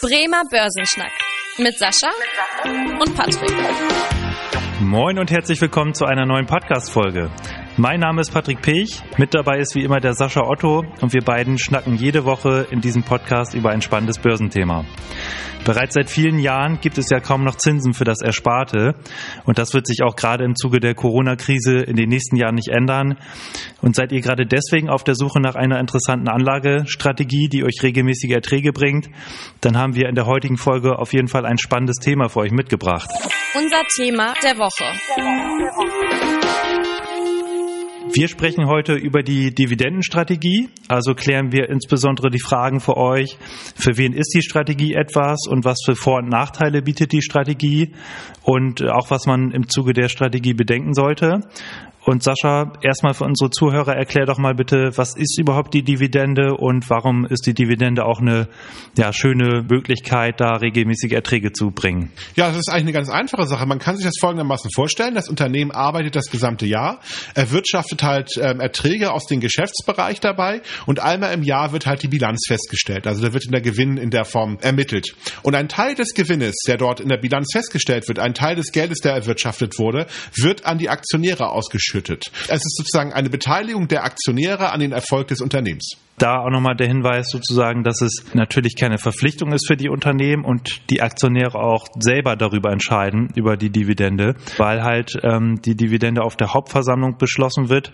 Bremer Börsenschnack mit Sascha und Patrick. Moin und herzlich willkommen zu einer neuen Podcast-Folge. Mein Name ist Patrick Pech, mit dabei ist wie immer der Sascha Otto und wir beiden schnacken jede Woche in diesem Podcast über ein spannendes Börsenthema. Bereits seit vielen Jahren gibt es ja kaum noch Zinsen für das Ersparte und das wird sich auch gerade im Zuge der Corona-Krise in den nächsten Jahren nicht ändern. Und seid ihr gerade deswegen auf der Suche nach einer interessanten Anlagestrategie, die euch regelmäßige Erträge bringt, dann haben wir in der heutigen Folge auf jeden Fall ein spannendes Thema für euch mitgebracht. Unser Thema der Woche. Der Woche. Wir sprechen heute über die Dividendenstrategie. Also klären wir insbesondere die Fragen für euch, für wen ist die Strategie etwas und was für Vor- und Nachteile bietet die Strategie und auch was man im Zuge der Strategie bedenken sollte. Und Sascha, erstmal für unsere Zuhörer, erklär doch mal bitte, was ist überhaupt die Dividende und warum ist die Dividende auch eine ja, schöne Möglichkeit, da regelmäßige Erträge zu bringen? Ja, das ist eigentlich eine ganz einfache Sache. Man kann sich das folgendermaßen vorstellen. Das Unternehmen arbeitet das gesamte Jahr, erwirtschaftet halt ähm, Erträge aus dem Geschäftsbereich dabei und einmal im Jahr wird halt die Bilanz festgestellt. Also da wird in der Gewinn in der Form ermittelt. Und ein Teil des Gewinnes, der dort in der Bilanz festgestellt wird, ein Teil des Geldes, der erwirtschaftet wurde, wird an die Aktionäre ausgeschüttet ausgeschüttet. Es ist sozusagen eine Beteiligung der Aktionäre an den Erfolg des Unternehmens. Da auch nochmal der Hinweis sozusagen, dass es natürlich keine Verpflichtung ist für die Unternehmen und die Aktionäre auch selber darüber entscheiden, über die Dividende, weil halt ähm, die Dividende auf der Hauptversammlung beschlossen wird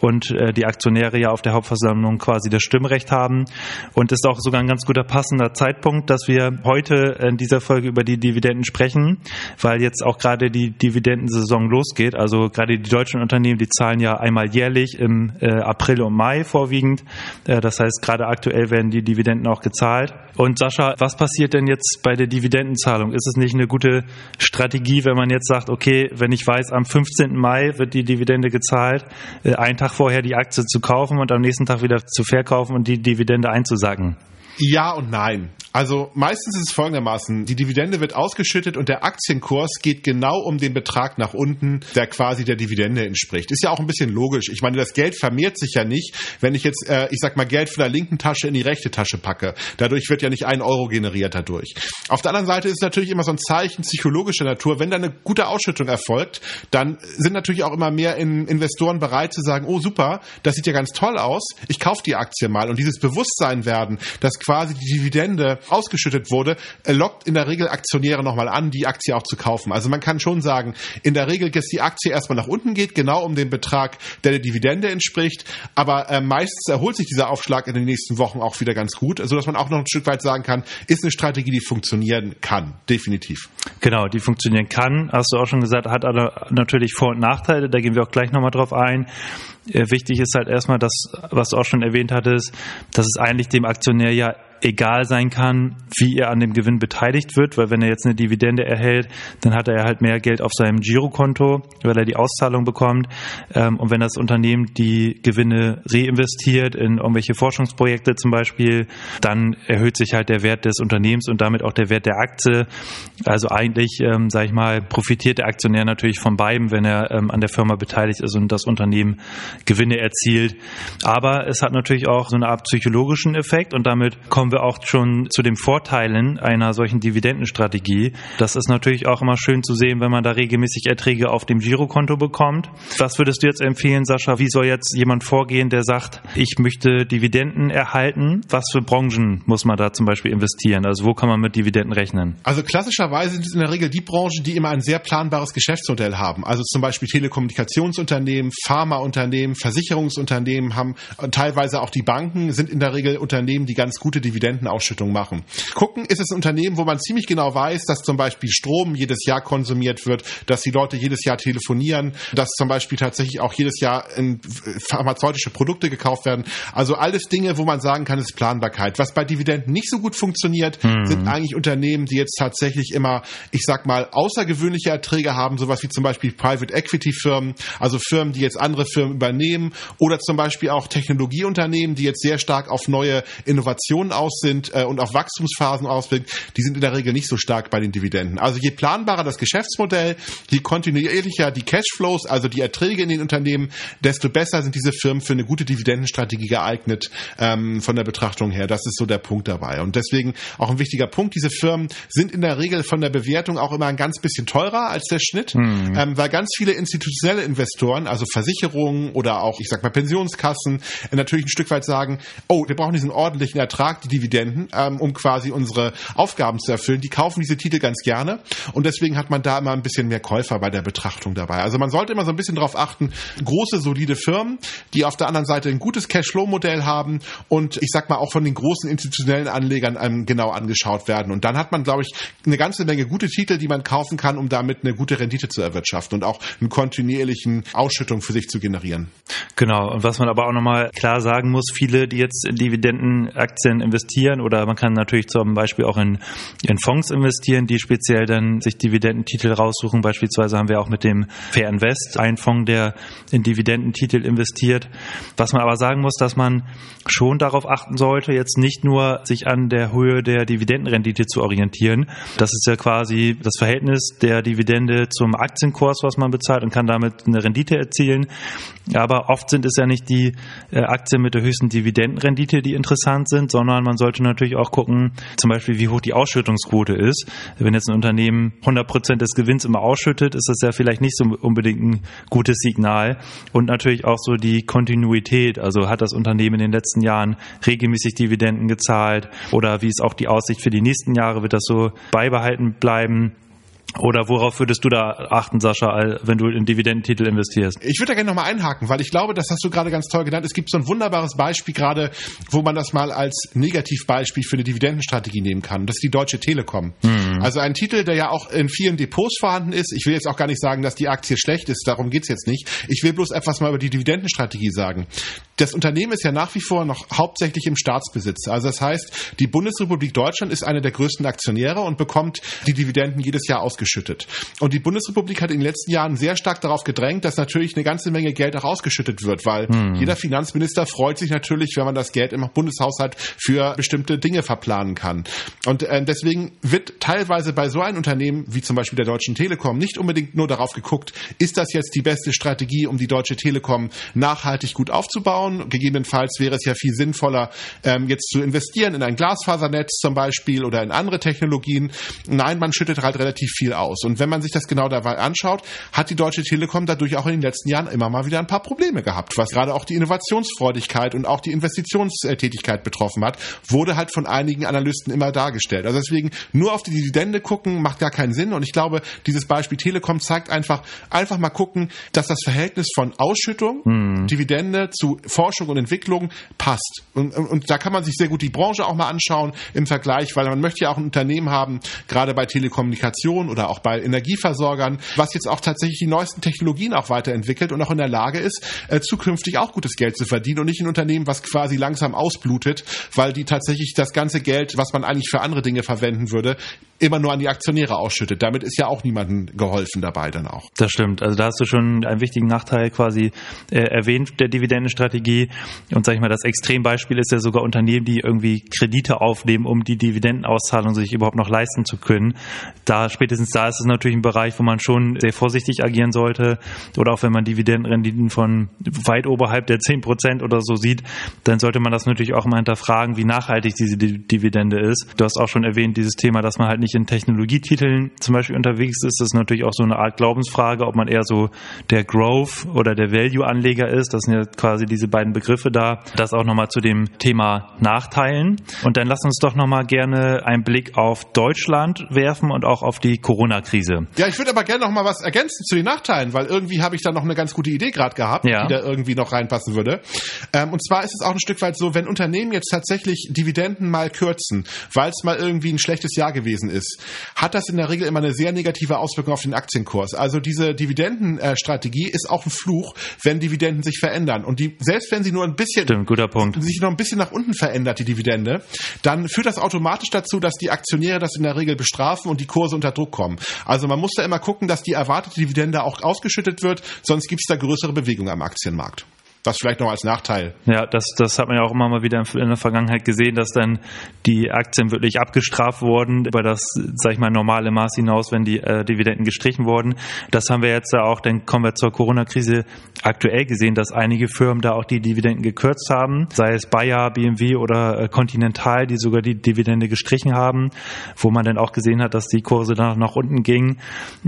und äh, die Aktionäre ja auf der Hauptversammlung quasi das Stimmrecht haben. Und ist auch sogar ein ganz guter passender Zeitpunkt, dass wir heute in dieser Folge über die Dividenden sprechen, weil jetzt auch gerade die Dividendensaison losgeht. Also gerade die deutschen Unternehmen, die zahlen ja einmal jährlich im äh, April und Mai vorwiegend. Äh, das heißt, gerade aktuell werden die Dividenden auch gezahlt. Und Sascha, was passiert denn jetzt bei der Dividendenzahlung? Ist es nicht eine gute Strategie, wenn man jetzt sagt, okay, wenn ich weiß, am 15. Mai wird die Dividende gezahlt, äh, einen Tag vorher die Aktie zu kaufen und am nächsten Tag wieder zu verkaufen und die Dividende einzusacken? Ja und nein. Also meistens ist es folgendermaßen, die Dividende wird ausgeschüttet und der Aktienkurs geht genau um den Betrag nach unten, der quasi der Dividende entspricht. Ist ja auch ein bisschen logisch. Ich meine, das Geld vermehrt sich ja nicht, wenn ich jetzt, äh, ich sag mal, Geld von der linken Tasche in die rechte Tasche packe. Dadurch wird ja nicht ein Euro generiert dadurch. Auf der anderen Seite ist natürlich immer so ein Zeichen psychologischer Natur. Wenn da eine gute Ausschüttung erfolgt, dann sind natürlich auch immer mehr Investoren bereit zu sagen, oh super, das sieht ja ganz toll aus, ich kaufe die Aktie mal. Und dieses Bewusstsein werden, dass quasi die Dividende ausgeschüttet wurde, lockt in der Regel Aktionäre nochmal an, die Aktie auch zu kaufen. Also man kann schon sagen, in der Regel, dass die Aktie erstmal nach unten geht, genau um den Betrag, der der Dividende entspricht. Aber äh, meistens erholt sich dieser Aufschlag in den nächsten Wochen auch wieder ganz gut, sodass man auch noch ein Stück weit sagen kann, ist eine Strategie, die funktionieren kann. Definitiv. Genau, die funktionieren kann. Hast du auch schon gesagt, hat aber natürlich Vor- und Nachteile. Da gehen wir auch gleich nochmal drauf ein. Äh, wichtig ist halt erstmal das, was du auch schon erwähnt hattest, dass es eigentlich dem Aktionär ja egal sein kann, wie er an dem Gewinn beteiligt wird, weil wenn er jetzt eine Dividende erhält, dann hat er halt mehr Geld auf seinem Girokonto, weil er die Auszahlung bekommt. Ähm, und wenn das Unternehmen die Gewinne reinvestiert in irgendwelche Forschungsprojekte zum Beispiel, dann erhöht sich halt der Wert des Unternehmens und damit auch der Wert der Aktie. Also eigentlich, ähm, sage ich mal, profitiert der Aktionär natürlich von beiden, wenn er ähm, an der Firma beteiligt ist und das Unternehmen Gewinne erzielt. Aber es hat natürlich auch so eine Art psychologischen Effekt und damit kommen wir wir auch schon zu den Vorteilen einer solchen Dividendenstrategie. Das ist natürlich auch immer schön zu sehen, wenn man da regelmäßig Erträge auf dem Girokonto bekommt. Was würdest du jetzt empfehlen, Sascha? Wie soll jetzt jemand vorgehen, der sagt, ich möchte Dividenden erhalten? Was für Branchen muss man da zum Beispiel investieren? Also wo kann man mit Dividenden rechnen? Also klassischerweise sind es in der Regel die Branchen, die immer ein sehr planbares Geschäftsmodell haben. Also zum Beispiel Telekommunikationsunternehmen, Pharmaunternehmen, Versicherungsunternehmen haben teilweise auch die Banken sind in der Regel Unternehmen, die ganz gute Dividenden Dividendenausschüttung machen. Gucken ist es ein Unternehmen, wo man ziemlich genau weiß, dass zum Beispiel Strom jedes Jahr konsumiert wird, dass die Leute jedes Jahr telefonieren, dass zum Beispiel tatsächlich auch jedes Jahr pharmazeutische Produkte gekauft werden. Also alles Dinge, wo man sagen kann, ist Planbarkeit. Was bei Dividenden nicht so gut funktioniert, mhm. sind eigentlich Unternehmen, die jetzt tatsächlich immer, ich sag mal, außergewöhnliche Erträge haben, sowas wie zum Beispiel Private Equity Firmen, also Firmen, die jetzt andere Firmen übernehmen oder zum Beispiel auch Technologieunternehmen, die jetzt sehr stark auf neue Innovationen aus sind äh, und auf Wachstumsphasen auswirkt, die sind in der Regel nicht so stark bei den Dividenden. Also je planbarer das Geschäftsmodell, je kontinuierlicher die Cashflows, also die Erträge in den Unternehmen, desto besser sind diese Firmen für eine gute Dividendenstrategie geeignet ähm, von der Betrachtung her. Das ist so der Punkt dabei. Und deswegen auch ein wichtiger Punkt, diese Firmen sind in der Regel von der Bewertung auch immer ein ganz bisschen teurer als der Schnitt, mhm. ähm, weil ganz viele institutionelle Investoren, also Versicherungen oder auch, ich sag mal, Pensionskassen, äh, natürlich ein Stück weit sagen, oh, wir brauchen diesen ordentlichen Ertrag, die Dividenden, ähm, um quasi unsere Aufgaben zu erfüllen. Die kaufen diese Titel ganz gerne und deswegen hat man da immer ein bisschen mehr Käufer bei der Betrachtung dabei. Also man sollte immer so ein bisschen darauf achten, große, solide Firmen, die auf der anderen Seite ein gutes Cashflow-Modell haben und ich sag mal auch von den großen institutionellen Anlegern ähm, genau angeschaut werden. Und dann hat man, glaube ich, eine ganze Menge gute Titel, die man kaufen kann, um damit eine gute Rendite zu erwirtschaften und auch einen kontinuierlichen Ausschüttung für sich zu generieren. Genau. Und was man aber auch nochmal klar sagen muss, viele, die jetzt in Dividendenaktien investieren oder man kann natürlich zum Beispiel auch in, in Fonds investieren, die speziell dann sich Dividendentitel raussuchen. Beispielsweise haben wir auch mit dem Fair Invest einen Fonds, der in Dividendentitel investiert. Was man aber sagen muss, dass man schon darauf achten sollte, jetzt nicht nur sich an der Höhe der Dividendenrendite zu orientieren. Das ist ja quasi das Verhältnis der Dividende zum Aktienkurs, was man bezahlt und kann damit eine Rendite erzielen. Aber oft sind es ja nicht die äh, Aktien mit der höchsten Dividendenrendite, die interessant sind, sondern man sollte natürlich auch gucken, zum Beispiel, wie hoch die Ausschüttungsquote ist. Wenn jetzt ein Unternehmen 100 Prozent des Gewinns immer ausschüttet, ist das ja vielleicht nicht so unbedingt ein gutes Signal. Und natürlich auch so die Kontinuität. Also hat das Unternehmen in den letzten Jahren regelmäßig Dividenden gezahlt oder wie ist auch die Aussicht für die nächsten Jahre? Wird das so beibehalten bleiben? Oder worauf würdest du da achten, Sascha, wenn du in Dividendentitel investierst? Ich würde da gerne nochmal einhaken, weil ich glaube, das hast du gerade ganz toll genannt. Es gibt so ein wunderbares Beispiel gerade, wo man das mal als Negativbeispiel für eine Dividendenstrategie nehmen kann. Das ist die Deutsche Telekom. Mhm. Also ein Titel, der ja auch in vielen Depots vorhanden ist. Ich will jetzt auch gar nicht sagen, dass die Aktie schlecht ist. Darum geht's jetzt nicht. Ich will bloß etwas mal über die Dividendenstrategie sagen. Das Unternehmen ist ja nach wie vor noch hauptsächlich im Staatsbesitz. Also das heißt, die Bundesrepublik Deutschland ist eine der größten Aktionäre und bekommt die Dividenden jedes Jahr ausgeschüttet ausgeschüttet. Und die Bundesrepublik hat in den letzten Jahren sehr stark darauf gedrängt, dass natürlich eine ganze Menge Geld auch ausgeschüttet wird, weil hm. jeder Finanzminister freut sich natürlich, wenn man das Geld im Bundeshaushalt für bestimmte Dinge verplanen kann. Und äh, deswegen wird teilweise bei so einem Unternehmen wie zum Beispiel der Deutschen Telekom nicht unbedingt nur darauf geguckt, ist das jetzt die beste Strategie, um die Deutsche Telekom nachhaltig gut aufzubauen. Gegebenenfalls wäre es ja viel sinnvoller, ähm, jetzt zu investieren in ein Glasfasernetz zum Beispiel oder in andere Technologien. Nein, man schüttet halt relativ viel aus. Und wenn man sich das genau dabei anschaut, hat die Deutsche Telekom dadurch auch in den letzten Jahren immer mal wieder ein paar Probleme gehabt, was gerade auch die Innovationsfreudigkeit und auch die Investitionstätigkeit betroffen hat, wurde halt von einigen Analysten immer dargestellt. Also deswegen nur auf die Dividende gucken macht gar keinen Sinn. Und ich glaube, dieses Beispiel Telekom zeigt einfach, einfach mal gucken, dass das Verhältnis von Ausschüttung, mhm. Dividende zu Forschung und Entwicklung passt. Und, und, und da kann man sich sehr gut die Branche auch mal anschauen im Vergleich, weil man möchte ja auch ein Unternehmen haben, gerade bei Telekommunikation oder auch bei Energieversorgern, was jetzt auch tatsächlich die neuesten Technologien auch weiterentwickelt und auch in der Lage ist, äh, zukünftig auch gutes Geld zu verdienen und nicht ein Unternehmen, was quasi langsam ausblutet, weil die tatsächlich das ganze Geld, was man eigentlich für andere Dinge verwenden würde, immer nur an die Aktionäre ausschüttet. Damit ist ja auch niemandem geholfen dabei dann auch. Das stimmt. Also da hast du schon einen wichtigen Nachteil quasi äh, erwähnt der Dividendenstrategie. Und sag ich mal, das Extrembeispiel ist ja sogar Unternehmen, die irgendwie Kredite aufnehmen, um die Dividendenauszahlung sich überhaupt noch leisten zu können. Da spätestens da ist es natürlich ein Bereich, wo man schon sehr vorsichtig agieren sollte. Oder auch wenn man Dividendenrenditen von weit oberhalb der 10 Prozent oder so sieht, dann sollte man das natürlich auch mal hinterfragen, wie nachhaltig diese Dividende ist. Du hast auch schon erwähnt, dieses Thema, dass man halt nicht in Technologietiteln zum Beispiel unterwegs ist, das ist natürlich auch so eine Art Glaubensfrage, ob man eher so der Growth oder der Value-Anleger ist. Das sind ja quasi diese beiden Begriffe da. Das auch nochmal zu dem Thema Nachteilen. Und dann lass uns doch nochmal gerne einen Blick auf Deutschland werfen und auch auf die Corona-Krise. Ja, ich würde aber gerne noch mal was ergänzen zu den Nachteilen, weil irgendwie habe ich da noch eine ganz gute Idee gerade gehabt, ja. die da irgendwie noch reinpassen würde. Ähm, und zwar ist es auch ein Stück weit so, wenn Unternehmen jetzt tatsächlich Dividenden mal kürzen, weil es mal irgendwie ein schlechtes Jahr gewesen ist, hat das in der Regel immer eine sehr negative Auswirkung auf den Aktienkurs. Also diese Dividendenstrategie ist auch ein Fluch, wenn Dividenden sich verändern. Und die, selbst wenn sie nur ein bisschen, Stimmt, guter Punkt. sich noch ein bisschen nach unten verändert, die Dividende, dann führt das automatisch dazu, dass die Aktionäre das in der Regel bestrafen und die Kurse unter Druck kommen. Also man muss da immer gucken, dass die erwartete Dividende auch ausgeschüttet wird, sonst gibt es da größere Bewegungen am Aktienmarkt. Das vielleicht noch als Nachteil. Ja, das, das hat man ja auch immer mal wieder in der Vergangenheit gesehen, dass dann die Aktien wirklich abgestraft wurden über das, sag ich mal, normale Maß hinaus, wenn die äh, Dividenden gestrichen wurden. Das haben wir jetzt ja auch, dann kommen wir zur Corona-Krise aktuell gesehen, dass einige Firmen da auch die Dividenden gekürzt haben, sei es Bayer, BMW oder äh, Continental, die sogar die Dividende gestrichen haben, wo man dann auch gesehen hat, dass die Kurse dann nach unten gingen.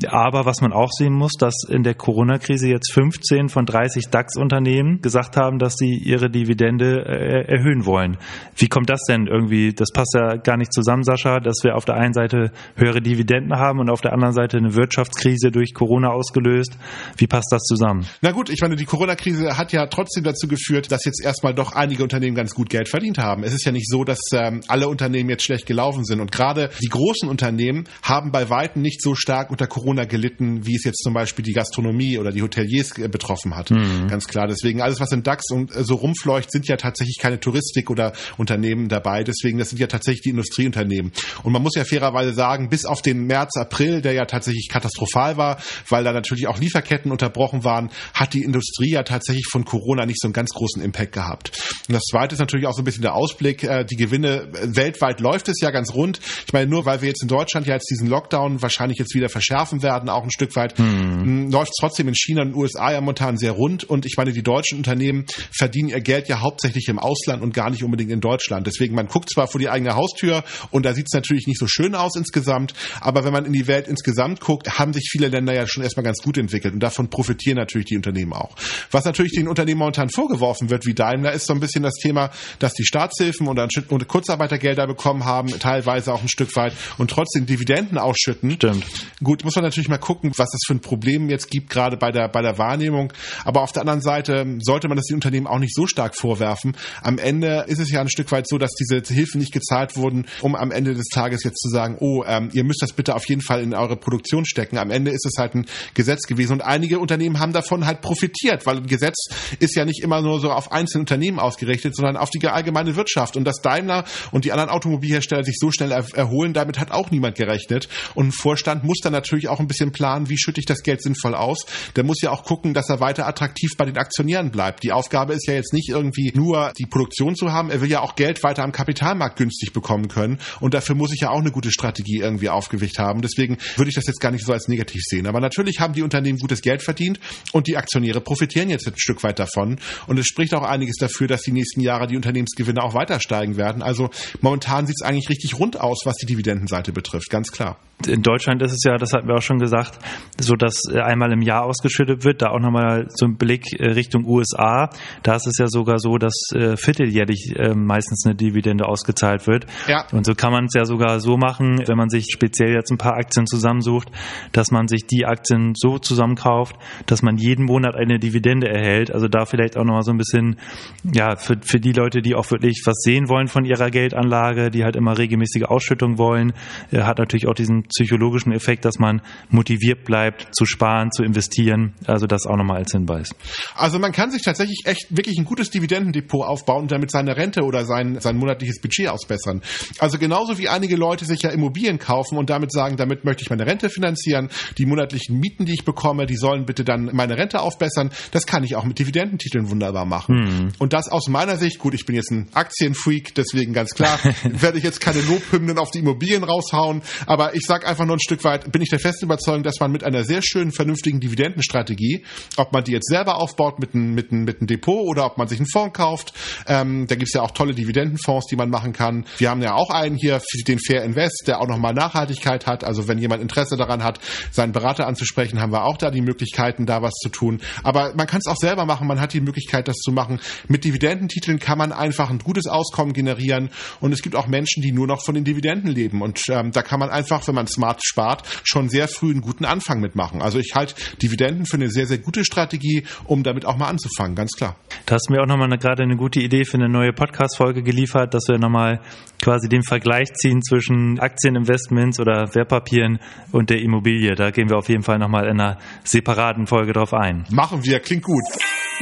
Aber was man auch sehen muss, dass in der Corona-Krise jetzt 15 von 30 DAX-Unternehmen gesagt haben, dass sie ihre Dividende äh, erhöhen wollen. Wie kommt das denn irgendwie? Das passt ja gar nicht zusammen, Sascha, dass wir auf der einen Seite höhere Dividenden haben und auf der anderen Seite eine Wirtschaftskrise durch Corona ausgelöst. Wie passt das zusammen? Na gut, ich meine, die Corona-Krise hat ja trotzdem dazu geführt, dass jetzt erstmal doch einige Unternehmen ganz gut Geld verdient haben. Es ist ja nicht so, dass ähm, alle Unternehmen jetzt schlecht gelaufen sind. Und gerade die großen Unternehmen haben bei Weitem nicht so stark unter Corona gelitten, wie es jetzt zum Beispiel die Gastronomie oder die Hoteliers äh, betroffen hat. Mhm. Ganz klar. Deswegen alles, was in DAX und äh, so rumfleucht, sind ja tatsächlich keine Touristik oder Unternehmen dabei. Deswegen, das sind ja tatsächlich die Industrieunternehmen. Und man muss ja fairerweise sagen, bis auf den März, April, der ja tatsächlich katastrophal war, weil da natürlich auch Lieferketten unterbrochen waren, hat die Industrie ja tatsächlich von Corona nicht so einen ganz großen Impact gehabt. Und das zweite ist natürlich auch so ein bisschen der Ausblick. Äh, die Gewinne weltweit läuft es ja ganz rund. Ich meine, nur weil wir jetzt in Deutschland ja jetzt diesen Lockdown wahrscheinlich jetzt wieder verschärfen werden, auch ein Stück weit, hm. läuft es trotzdem in China und USA ja momentan sehr rund. Und ich meine, die deutschen Unternehmen verdienen ihr Geld ja hauptsächlich im Ausland und gar nicht unbedingt in Deutschland. Deswegen, man guckt zwar vor die eigene Haustür und da sieht es natürlich nicht so schön aus insgesamt, aber wenn man in die Welt insgesamt guckt, haben sich viele Länder ja schon erstmal ganz gut entwickelt und davon profitieren natürlich die Unternehmen auch. Was natürlich den Unternehmen momentan vorgeworfen wird, wie Daimler, ist so ein bisschen das Thema, dass die Staatshilfen und, und Kurzarbeitergelder bekommen haben, teilweise auch ein Stück weit und trotzdem Dividenden ausschütten. Stimmt. Gut, muss man natürlich mal gucken, was das für ein Problem jetzt gibt, gerade bei der, bei der Wahrnehmung. Aber auf der anderen Seite sollte man das den Unternehmen auch nicht so stark vorwerfen. Am Ende ist es ja ein Stück weit so, dass diese Hilfen nicht gezahlt wurden, um am Ende des Tages jetzt zu sagen, oh, ähm, ihr müsst das bitte auf jeden Fall in eure Produktion stecken. Am Ende ist es halt ein Gesetz gewesen und einige Unternehmen haben davon halt profitiert, weil ein Gesetz ist ja nicht immer nur so auf einzelne Unternehmen ausgerichtet, sondern auf die allgemeine Wirtschaft. Und dass Daimler und die anderen Automobilhersteller sich so schnell er erholen, damit hat auch niemand gerechnet. Und ein Vorstand muss dann natürlich auch ein bisschen planen, wie schütte ich das Geld sinnvoll aus. Der muss ja auch gucken, dass er weiter attraktiv bei den Aktionären bleibt. Die Aufgabe ist ja jetzt nicht irgendwie nur die Produktion zu haben. Er will ja auch Geld weiter am Kapitalmarkt günstig bekommen können. Und dafür muss ich ja auch eine gute Strategie irgendwie aufgewicht haben. Deswegen würde ich das jetzt gar nicht so als negativ sehen. Aber natürlich haben die Unternehmen gutes Geld verdient und die Aktionäre profitieren jetzt ein Stück weit davon. Und es spricht auch einiges dafür, dass die nächsten Jahre die Unternehmensgewinne auch weiter steigen werden. Also momentan sieht es eigentlich richtig rund aus, was die Dividendenseite betrifft, ganz klar. In Deutschland ist es ja, das hatten wir auch schon gesagt, so dass äh, einmal im Jahr ausgeschüttet wird. Da auch nochmal so ein Blick äh, Richtung USA. Da ist es ja sogar so, dass äh, vierteljährlich meistens eine Dividende ausgezahlt wird. Ja. Und so kann man es ja sogar so machen, wenn man sich speziell jetzt ein paar Aktien zusammensucht, dass man sich die Aktien so zusammenkauft, dass man jeden Monat eine Dividende erhält. Also da vielleicht auch nochmal so ein bisschen, ja, für, für die Leute, die auch wirklich was sehen wollen von ihrer Geldanlage, die halt immer regelmäßige Ausschüttung wollen, hat natürlich auch diesen psychologischen Effekt, dass man motiviert bleibt, zu sparen, zu investieren. Also das auch nochmal als Hinweis. Also man kann sich tatsächlich echt wirklich ein gutes Dividendendepot aufbauen und damit seine Rente oder sein, sein monatliches Budget ausbessern. Also genauso wie einige Leute sich ja Immobilien kaufen und damit sagen, damit möchte ich meine Rente finanzieren, die monatlichen Mieten, die ich bekomme, die sollen bitte dann meine Rente aufbessern. Das kann ich auch mit Dividendentiteln wunderbar machen. Mhm. Und das aus meiner Sicht, gut, ich bin jetzt ein Aktienfreak, deswegen ganz klar, werde ich jetzt keine Lobhymnen auf die Immobilien raushauen, aber ich sage einfach nur ein Stück weit, bin ich der festen Überzeugung, dass man mit einer sehr schönen, vernünftigen Dividendenstrategie, ob man die jetzt selber aufbaut mit mit mit einem Depot oder ob man sich einen Fonds kauft, ähm, da gibt's ja auch tolle Dividendenfonds, die man machen kann. Wir haben ja auch einen hier, den Fair Invest, der auch nochmal Nachhaltigkeit hat. Also wenn jemand Interesse daran hat, seinen Berater anzusprechen, haben wir auch da die Möglichkeiten, da was zu tun. Aber man kann es auch selber machen, man hat die Möglichkeit, das zu machen. Mit Dividendentiteln kann man einfach ein gutes Auskommen generieren und es gibt auch Menschen, die nur noch von den Dividenden leben. Und ähm, da kann man einfach, wenn man smart spart, schon sehr früh einen guten Anfang mitmachen. Also ich halte Dividenden für eine sehr, sehr gute Strategie, um damit auch mal anzufangen, ganz klar. Da hast du mir auch nochmal eine, gerade eine gute Idee für eine neue Podcast-Folge geliefert, dass wir nochmal quasi den Vergleich ziehen zwischen Aktieninvestments oder Wertpapieren und der Immobilie. Da gehen wir auf jeden Fall nochmal in einer separaten Folge drauf ein. Machen wir, klingt gut.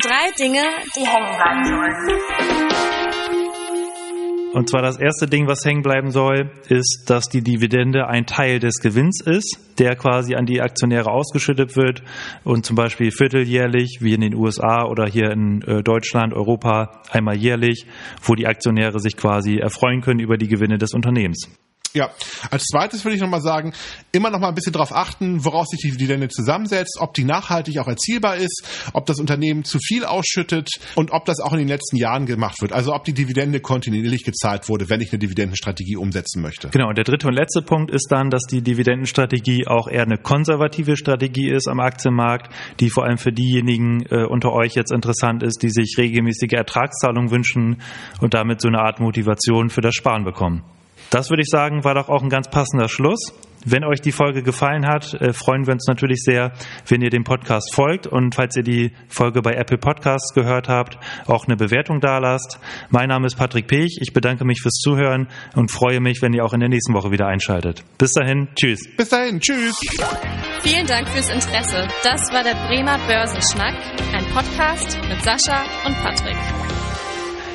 Drei Dinge, die hängen bleiben sollen. Und zwar das erste Ding, was hängen bleiben soll, ist, dass die Dividende ein Teil des Gewinns ist, der quasi an die Aktionäre ausgeschüttet wird und zum Beispiel vierteljährlich, wie in den USA oder hier in äh, Deutschland, Europa, einmal jährlich, wo die Aktionäre sich quasi erfreuen können über die Gewinne des Unternehmens. Ja, als zweites würde ich nochmal sagen, immer noch mal ein bisschen darauf achten, woraus sich die Dividende zusammensetzt, ob die nachhaltig auch erzielbar ist, ob das Unternehmen zu viel ausschüttet und ob das auch in den letzten Jahren gemacht wird. Also ob die Dividende kontinuierlich gezahlt wurde, wenn ich eine Dividendenstrategie umsetzen möchte. Genau, und der dritte und letzte Punkt ist dann, dass die Dividendenstrategie auch eher eine konservative Strategie ist am Aktienmarkt, die vor allem für diejenigen äh, unter euch jetzt interessant ist, die sich regelmäßige Ertragszahlungen wünschen und damit so eine Art Motivation für das Sparen bekommen. Das würde ich sagen, war doch auch ein ganz passender Schluss. Wenn euch die Folge gefallen hat, äh, freuen wir uns natürlich sehr, wenn ihr dem Podcast folgt und falls ihr die Folge bei Apple Podcasts gehört habt, auch eine Bewertung dalasst. Mein Name ist Patrick Pech. Ich bedanke mich fürs Zuhören und freue mich, wenn ihr auch in der nächsten Woche wieder einschaltet. Bis dahin, tschüss. Bis dahin, tschüss. Vielen Dank fürs Interesse. Das war der Bremer Börsenschnack, ein Podcast mit Sascha und Patrick.